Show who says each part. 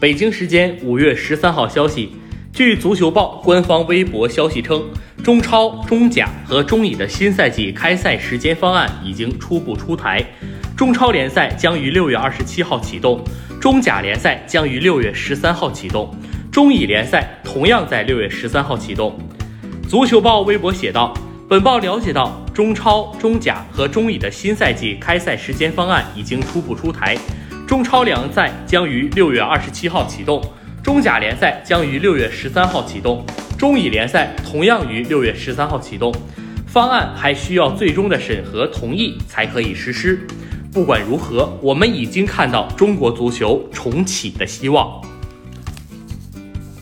Speaker 1: 北京时间五月十三号消息，据足球报官方微博消息称，中超、中甲和中乙的新赛季开赛时间方案已经初步出台。中超联赛将于六月二十七号启动，中甲联赛将于六月十三号启动，中乙联赛同样在六月十三号启动。足球报微博写道：“本报了解到，中超、中甲和中乙的新赛季开赛时间方案已经初步出台。中超联赛将于六月二十七号启动，中甲联赛将于六月十三号启动，中乙联赛同样于六月十三号启动。方案还需要最终的审核同意才可以实施。不管如何，我们已经看到中国足球重启的希望。”